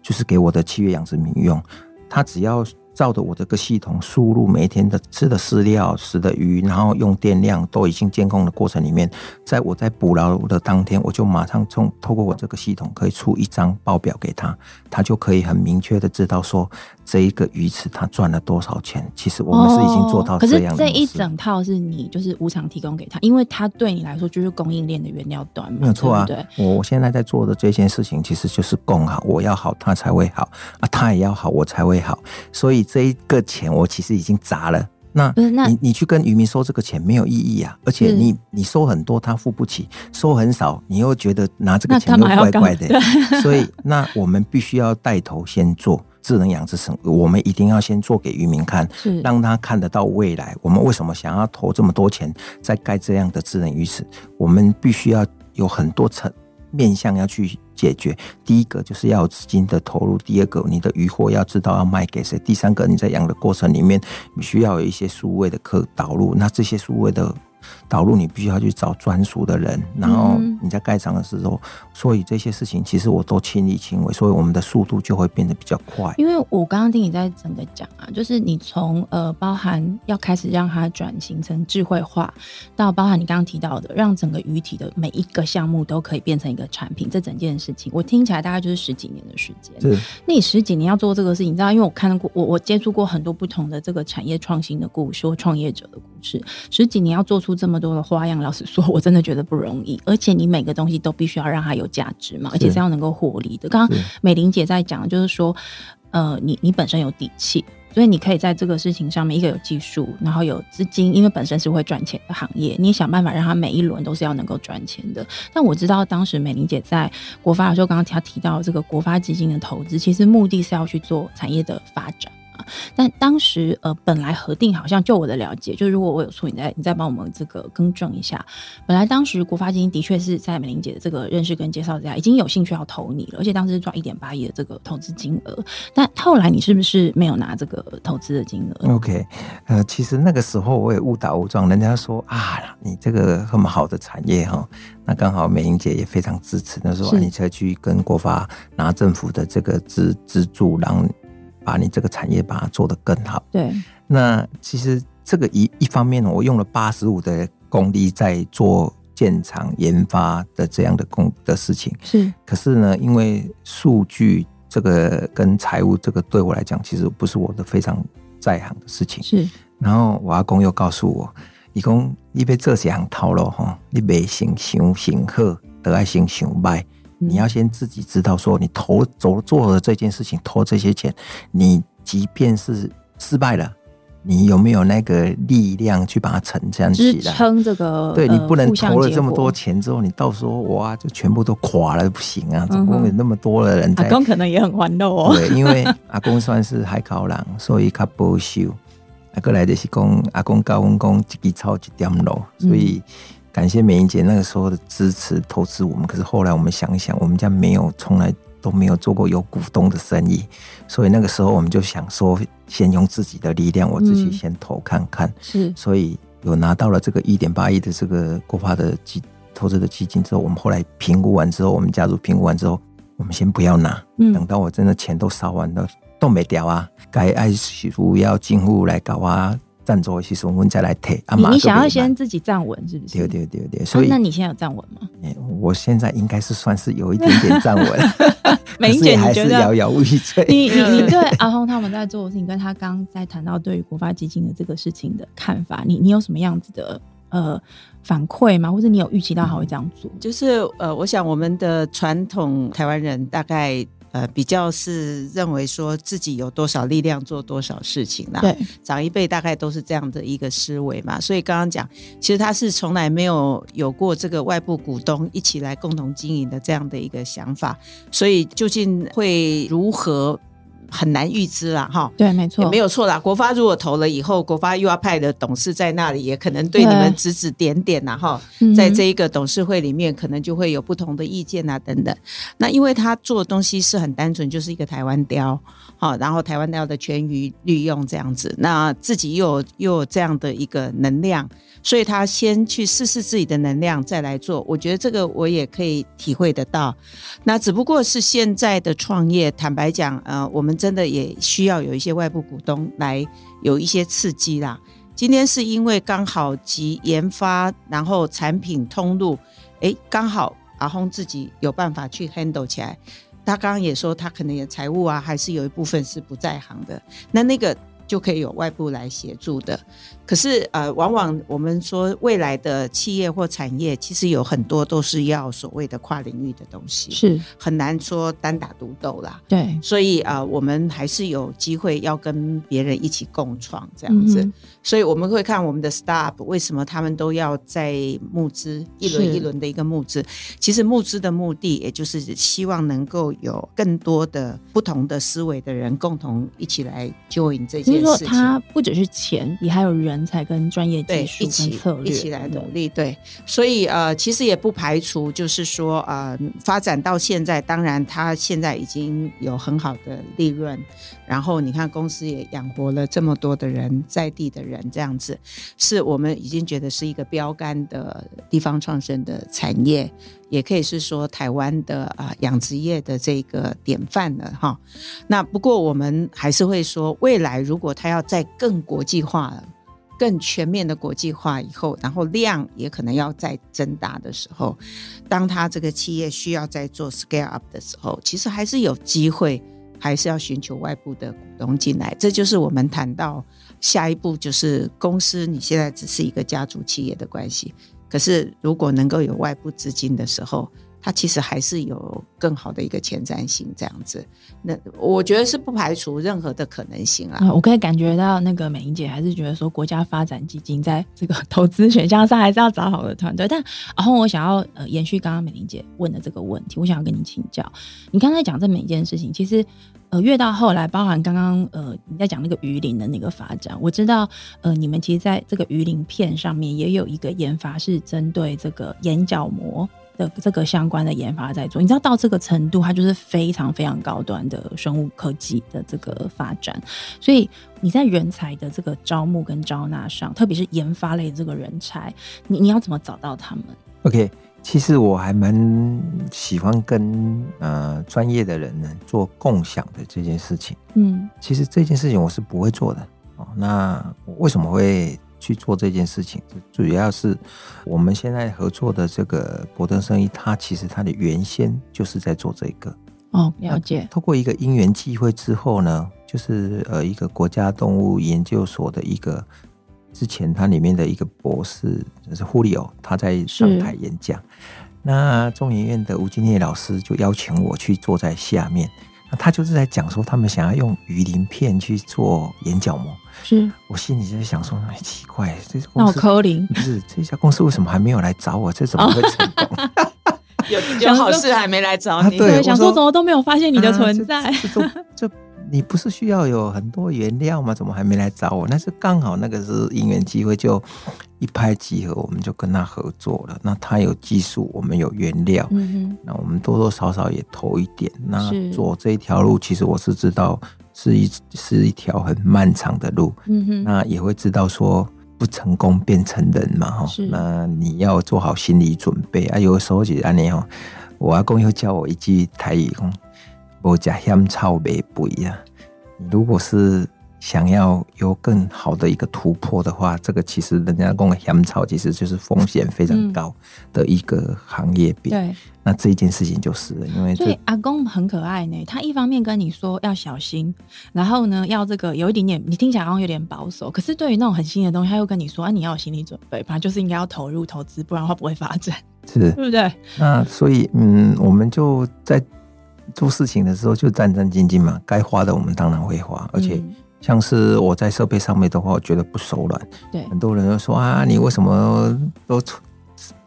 就是给我的契约养殖民用。他只要。照着我这个系统输入每天的吃的饲料、死的鱼，然后用电量都已经监控的过程里面，在我在捕捞的当天，我就马上从透过我这个系统可以出一张报表给他，他就可以很明确的知道说这一个鱼池他赚了多少钱。其实我们是已经做到这样的、哦。可是这一整套是你就是无偿提供给他，因为他对你来说就是供应链的原料端嘛，没有错啊。对，我我现在在做的这件事情其实就是供好，我要好他才会好啊，他也要好我才会好，所以。这一个钱我其实已经砸了，那你你去跟渔民收这个钱没有意义啊，而且你你收很多他付不起，收很少你又觉得拿这个钱又怪怪的，所以那我们必须要带头先做智能养殖生，我们一定要先做给渔民看，让他看得到未来。我们为什么想要投这么多钱在盖这样的智能鱼池？我们必须要有很多层面向要去。解决第一个就是要有资金的投入，第二个你的鱼货要知道要卖给谁，第三个你在养的过程里面你需要有一些数位的可导入，那这些数位的。导入你必须要去找专属的人，然后你在盖章的时候，所以这些事情其实我都亲力亲为，所以我们的速度就会变得比较快。因为我刚刚听你在整个讲啊，就是你从呃包含要开始让它转型成智慧化，到包含你刚刚提到的让整个鱼体的每一个项目都可以变成一个产品，这整件事情我听起来大概就是十几年的时间。是，那你十几年要做这个事情，你知道？因为我看到过，我我接触过很多不同的这个产业创新的故事或创业者的故事，十几年要做出这么多的花样，老实说，我真的觉得不容易。而且你每个东西都必须要让它有价值嘛，而且是要能够获利的。刚刚美玲姐在讲，就是说，呃，你你本身有底气，所以你可以在这个事情上面，一个有技术，然后有资金，因为本身是会赚钱的行业，你想办法让它每一轮都是要能够赚钱的。但我知道当时美玲姐在国发的时候，刚刚她提到这个国发基金的投资，其实目的是要去做产业的发展。但当时呃，本来核定好像就我的了解，就是如果我有错，你再你再帮我们这个更正一下。本来当时国发基金的确是在美玲姐的这个认识跟介绍之下，已经有兴趣要投你了，而且当时是赚一点八亿的这个投资金额。但后来你是不是没有拿这个投资的金额？OK，呃，其实那个时候我也误打误撞，人家说啊，你这个这么好的产业哈，那刚好美玲姐也非常支持，那时候你才去跟国发拿政府的这个资资助，让。把你这个产业把它做得更好。对，那其实这个一一方面，我用了八十五的功力在做建厂研发的这样的工的事情。是，可是呢，因为数据这个跟财务这个对我来讲，其实不是我的非常在行的事情。是，然后我阿公又告诉我，伊讲你别做这行套路哈，你别先想先好，得爱先想歹。你要先自己知道说，你投走做了这件事情，投这些钱，你即便是失败了。你有没有那个力量去把它承担起来？支撑这个，对，你不能投了这么多钱之后，你到时候哇，就全部都垮了，不行啊！总共有那么多的人在，阿公可能也很欢乐哦。对，因为阿公算是海口人，所以他保守。阿过来的是讲阿公高温工自己抄一点路，所以感谢美英姐那个时候的支持投资我们。可是后来我们想一想，我们家没有从来。都没有做过有股东的生意，所以那个时候我们就想说，先用自己的力量，我自己先投看看。嗯、是，所以有拿到了这个一点八亿的这个国发的基投资的基金之后，我们后来评估完之后，我们家族评估完之后，我们先不要拿，嗯、等到我真的钱都烧完了，都没掉啊，该爱需要进户来搞啊。站着其实我们再来退。你你想要先自己站稳是不是？对对对对，所以、啊、那你现在有站稳吗？我现在应该是算是有一点点站稳。美伶姐，你觉得遥遥无期？你你你对 阿峰他们在做的事情，跟他刚刚在谈到对于国发基金的这个事情的看法，你你有什么样子的呃反馈吗？或者你有预期到他会这样做？就是呃，我想我们的传统台湾人大概。呃，比较是认为说自己有多少力量做多少事情啦。对，长一辈大概都是这样的一个思维嘛。所以刚刚讲，其实他是从来没有有过这个外部股东一起来共同经营的这样的一个想法。所以究竟会如何？很难预知啦，哈，对，没错，没有错啦。国发如果投了以后，国发又要派的董事在那里，也可能对你们指指点点呐，哈，在这一个董事会里面，可能就会有不同的意见啊，等等。那因为他做的东西是很单纯，就是一个台湾雕，好，然后台湾雕的全域利用这样子，那自己又有又有这样的一个能量。所以他先去试试自己的能量，再来做。我觉得这个我也可以体会得到。那只不过是现在的创业，坦白讲，呃，我们真的也需要有一些外部股东来有一些刺激啦。今天是因为刚好及研发，然后产品通路，诶，刚好阿轰自己有办法去 handle 起来。他刚刚也说，他可能也财务啊，还是有一部分是不在行的。那那个。就可以有外部来协助的，可是呃，往往我们说未来的企业或产业，其实有很多都是要所谓的跨领域的东西，是很难说单打独斗啦。对，所以啊、呃，我们还是有机会要跟别人一起共创这样子。嗯、所以我们会看我们的 startup 为什么他们都要在募资一轮一轮的一个募资，其实募资的目的也就是希望能够有更多的不同的思维的人共同一起来 join 这些。说他不只是钱，也还有人才跟专业技术一起策略一起来努力。对，所以呃，其实也不排除，就是说呃，发展到现在，当然他现在已经有很好的利润，然后你看公司也养活了这么多的人，在地的人，这样子是我们已经觉得是一个标杆的地方创生的产业。也可以是说台湾的啊养殖业的这个典范了哈。那不过我们还是会说，未来如果它要再更国际化、更全面的国际化以后，然后量也可能要再增大的时候，当它这个企业需要再做 scale up 的时候，其实还是有机会，还是要寻求外部的股东进来。这就是我们谈到下一步，就是公司你现在只是一个家族企业的关系。可是，如果能够有外部资金的时候，它其实还是有更好的一个前瞻性，这样子。那我觉得是不排除任何的可能性啊。我可以感觉到，那个美玲姐还是觉得说，国家发展基金在这个投资选项上还是要找好的团队。但然后我想要呃延续刚刚美玲姐问的这个问题，我想要跟你请教。你刚才讲这每一件事情，其实。呃，越到后来，包含刚刚呃你在讲那个鱼鳞的那个发展，我知道呃你们其实在这个鱼鳞片上面也有一个研发是针对这个眼角膜的这个相关的研发在做。你知道到这个程度，它就是非常非常高端的生物科技的这个发展。所以你在人才的这个招募跟招纳上，特别是研发类这个人才，你你要怎么找到他们？OK。其实我还蛮喜欢跟呃专业的人呢做共享的这件事情。嗯，其实这件事情我是不会做的哦。那为什么会去做这件事情？主要是我们现在合作的这个博登生意，它其实它的原先就是在做这个。哦，了解。通过一个因缘际会之后呢，就是呃一个国家动物研究所的一个。之前它里面的一个博士就是胡里欧，他在上台演讲，那中研院的吴金烈老师就邀请我去坐在下面，那他就是在讲说他们想要用鱼鳞片去做眼角膜。是我心里就在想说，哎，奇怪，这脑壳灵不是这家公司为什么还没有来找我？这怎么会成功？有有好事还没来找你？啊、对，想说怎么都没有发现你的存在。这你不是需要有很多原料吗？怎么还没来找我？那是刚好那个是因缘机会，就一拍即合，我们就跟他合作了。那他有技术，我们有原料，嗯，那我们多多少少也投一点。那走这一条路，其实我是知道是一是一条很漫长的路，嗯哼，那也会知道说不成功便成人嘛，哈，那你要做好心理准备啊。有时候就安尼哦，我阿公又教我一句台语讲。我家香草没不一样。如果是想要有更好的一个突破的话，这个其实人家讲的香草其实就是风险非常高的一个行业别。对，那这一件事情就是，因为所以阿公很可爱呢。他一方面跟你说要小心，然后呢要这个有一点点，你听起来好像有点保守。可是对于那种很新的东西，他又跟你说啊，你要有心理准备，反正就是应该要投入投资，不然的话不会发展，是，对不对？那所以嗯，我们就在。做事情的时候就战战兢兢嘛，该花的我们当然会花，而且像是我在设备上面的话，我觉得不手软。对，很多人都说啊，你为什么都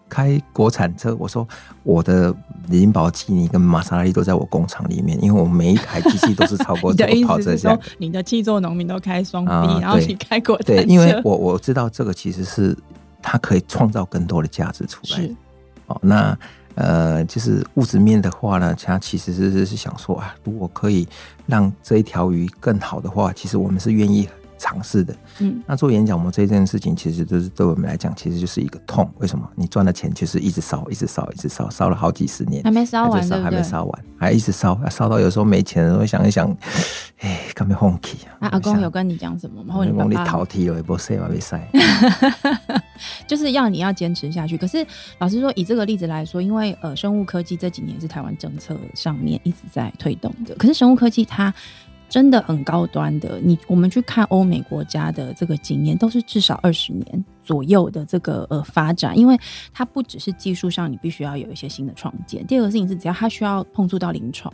开国产车？我说我的林宝基尼跟玛莎拉蒂都在我工厂里面，因为我每一台机器都是超过 这个跑车价。你的汽座农民都开双 B，、啊、然后你开国产车。对，因为我我知道这个其实是它可以创造更多的价值出来。是，哦，那。呃，就是物质面的话呢，他其实是是想说啊，如果可以让这一条鱼更好的话，其实我们是愿意尝试的。嗯，那做演讲我们这件事情，其实就是对我们来讲，其实就是一个痛。为什么？你赚的钱就是一直烧，一直烧，一直烧，烧了好几十年，还没烧完，还没烧完，还一直烧，烧到有时候没钱的时候，想一想，哎，干嘛放弃啊？那阿公有跟你讲什么吗？或者你你逃题了，也不塞嘛，没塞。就是要你要坚持下去。可是老实说，以这个例子来说，因为呃，生物科技这几年是台湾政策上面一直在推动的。可是生物科技它真的很高端的，你我们去看欧美国家的这个经验，都是至少二十年左右的这个呃发展。因为它不只是技术上你必须要有一些新的创建，第二个事情是只要它需要碰触到临床。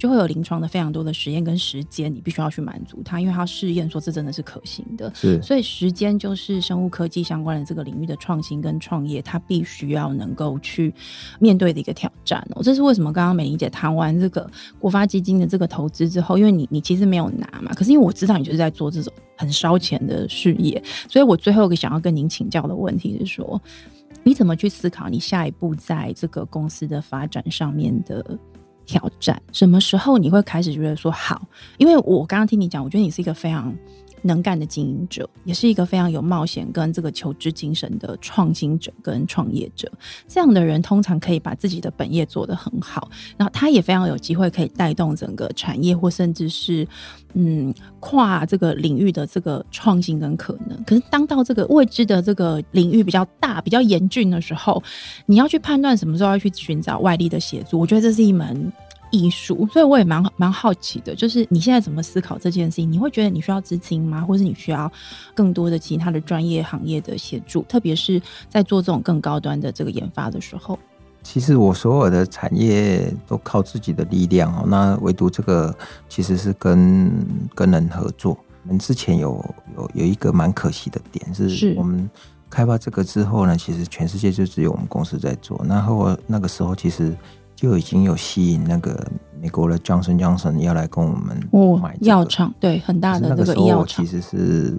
就会有临床的非常多的实验跟时间，你必须要去满足它，因为它试验说这真的是可行的。是，所以时间就是生物科技相关的这个领域的创新跟创业，它必须要能够去面对的一个挑战哦。这是为什么刚刚美玲姐谈完这个国发基金的这个投资之后，因为你你其实没有拿嘛，可是因为我知道你就是在做这种很烧钱的事业，所以我最后一个想要跟您请教的问题是说，你怎么去思考你下一步在这个公司的发展上面的？挑战什么时候你会开始觉得说好？因为我刚刚听你讲，我觉得你是一个非常能干的经营者，也是一个非常有冒险跟这个求知精神的创新者跟创业者。这样的人通常可以把自己的本业做得很好，然后他也非常有机会可以带动整个产业或甚至是嗯跨这个领域的这个创新跟可能。可是当到这个未知的这个领域比较大、比较严峻的时候，你要去判断什么时候要去寻找外力的协助。我觉得这是一门。艺术，所以我也蛮蛮好奇的，就是你现在怎么思考这件事情？你会觉得你需要资金吗？或是你需要更多的其他的专业行业的协助？特别是在做这种更高端的这个研发的时候。其实我所有的产业都靠自己的力量哦，那唯独这个其实是跟跟人合作。我们之前有有有一个蛮可惜的点是，我们开发这个之后呢，其实全世界就只有我们公司在做。然后那个时候其实。就已经有吸引那个美国的 Johnson Johnson 要来跟我们买药厂，对，很大的那个医药厂。其实是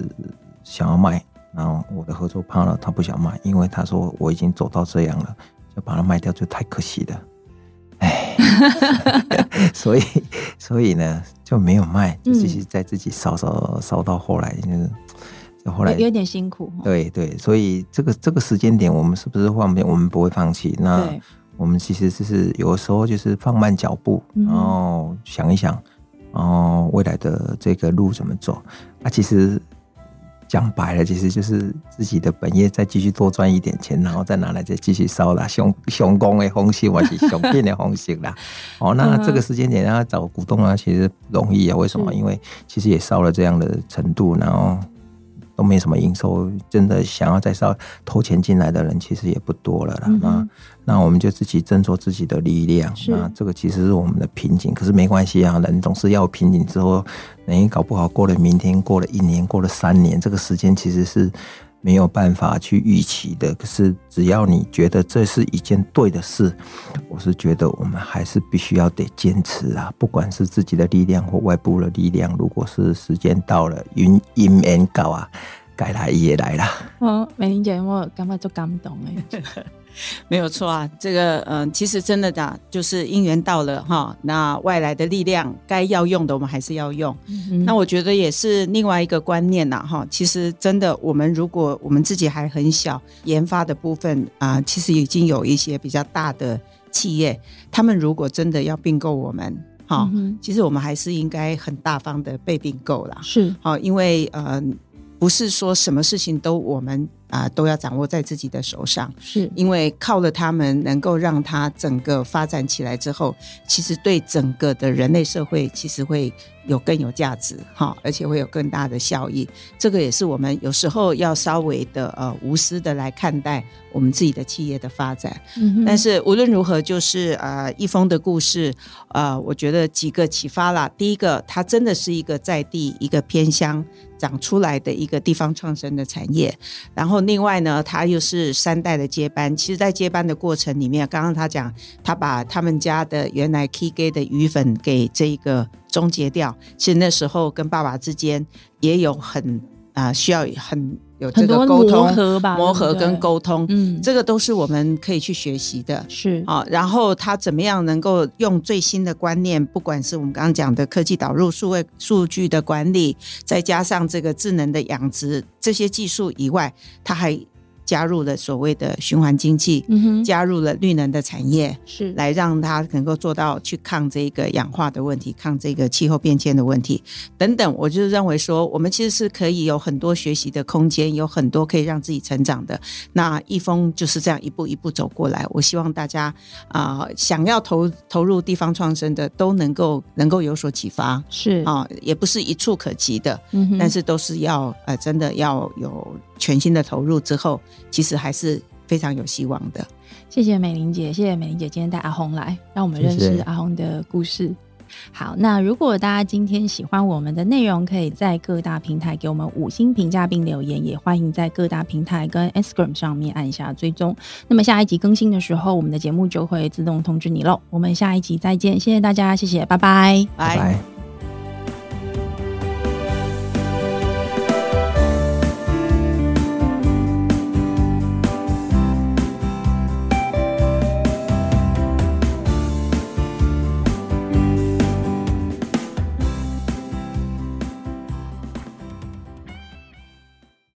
想要卖，然后我的合作 partner 他不想卖，因为他说我已经走到这样了，就把它卖掉就太可惜了。哎，所以所以呢就没有卖，就继续在自己烧烧烧到后来，就是就后来有点辛苦。对对，所以这个这个时间点，我们是不是放不我们不会放弃。那我们其实就是有的时候就是放慢脚步，然后想一想，然后未来的这个路怎么走。啊，其实讲白了，其实就是自己的本业再继续多赚一点钱，然后再拿来再继续烧啦，熊熊工的红心或是熊变的红心啦。哦，那这个时间点要找股东啊，其实容易啊。为什么？因为其实也烧了这样的程度，然后。都没什么营收，真的想要再烧投钱进来的人其实也不多了啦。嗯、那那我们就自己斟酌自己的力量。那这个其实是我们的瓶颈，可是没关系啊，人总是要瓶颈之后，人搞不好过了明天，过了一年，过了三年，这个时间其实是。没有办法去预期的，可是只要你觉得这是一件对的事，我是觉得我们还是必须要得坚持啊！不管是自己的力量或外部的力量，如果是时间到了，云阴缘搞啊，该来也来了。哦，美玲姐，我感觉就感动哎。没有错啊，这个嗯、呃，其实真的的，就是因缘到了哈，那外来的力量该要用的，我们还是要用。嗯、那我觉得也是另外一个观念呐哈。其实真的，我们如果我们自己还很小，研发的部分啊、呃，其实已经有一些比较大的企业，他们如果真的要并购我们哈，其实我们还是应该很大方的被并购了。是好，因为呃，不是说什么事情都我们。啊，都要掌握在自己的手上，是。因为靠了他们，能够让它整个发展起来之后，其实对整个的人类社会，其实会有更有价值哈，而且会有更大的效益。这个也是我们有时候要稍微的呃无私的来看待我们自己的企业的发展。嗯哼，但是无论如何，就是呃一峰的故事，呃，我觉得几个启发啦。第一个，它真的是一个在地一个偏乡长出来的一个地方创生的产业，然后。另外呢，他又是三代的接班。其实，在接班的过程里面，刚刚他讲，他把他们家的原来 K G 的鱼粉给这个终结掉。其实那时候跟爸爸之间也有很啊、呃，需要很。有这个沟通、磨合吧，磨合跟沟通，嗯，这个都是我们可以去学习的，是啊。然后他怎么样能够用最新的观念，不管是我们刚刚讲的科技导入、数位数据的管理，再加上这个智能的养殖这些技术以外，他还。加入了所谓的循环经济，加入了绿能的产业，是来让它能够做到去抗这个氧化的问题，抗这个气候变迁的问题等等。我就认为说，我们其实是可以有很多学习的空间，有很多可以让自己成长的。那易峰就是这样一步一步走过来。我希望大家啊、呃，想要投投入地方创生的，都能够能够有所启发。是啊、呃，也不是一触可及的，嗯、但是都是要呃，真的要有。全新的投入之后，其实还是非常有希望的。谢谢美玲姐，谢谢美玲姐今天带阿红来，让我们认识阿红的故事。谢谢。好，那如果大家今天喜欢我们的内容，可以在各大平台给我们五星评价并留言，也欢迎在各大平台跟 Instagram 上面按下追踪。那么下一集更新的时候，我们的节目就会自动通知你喽。我们下一集再见，谢谢大家，谢谢，拜拜，拜。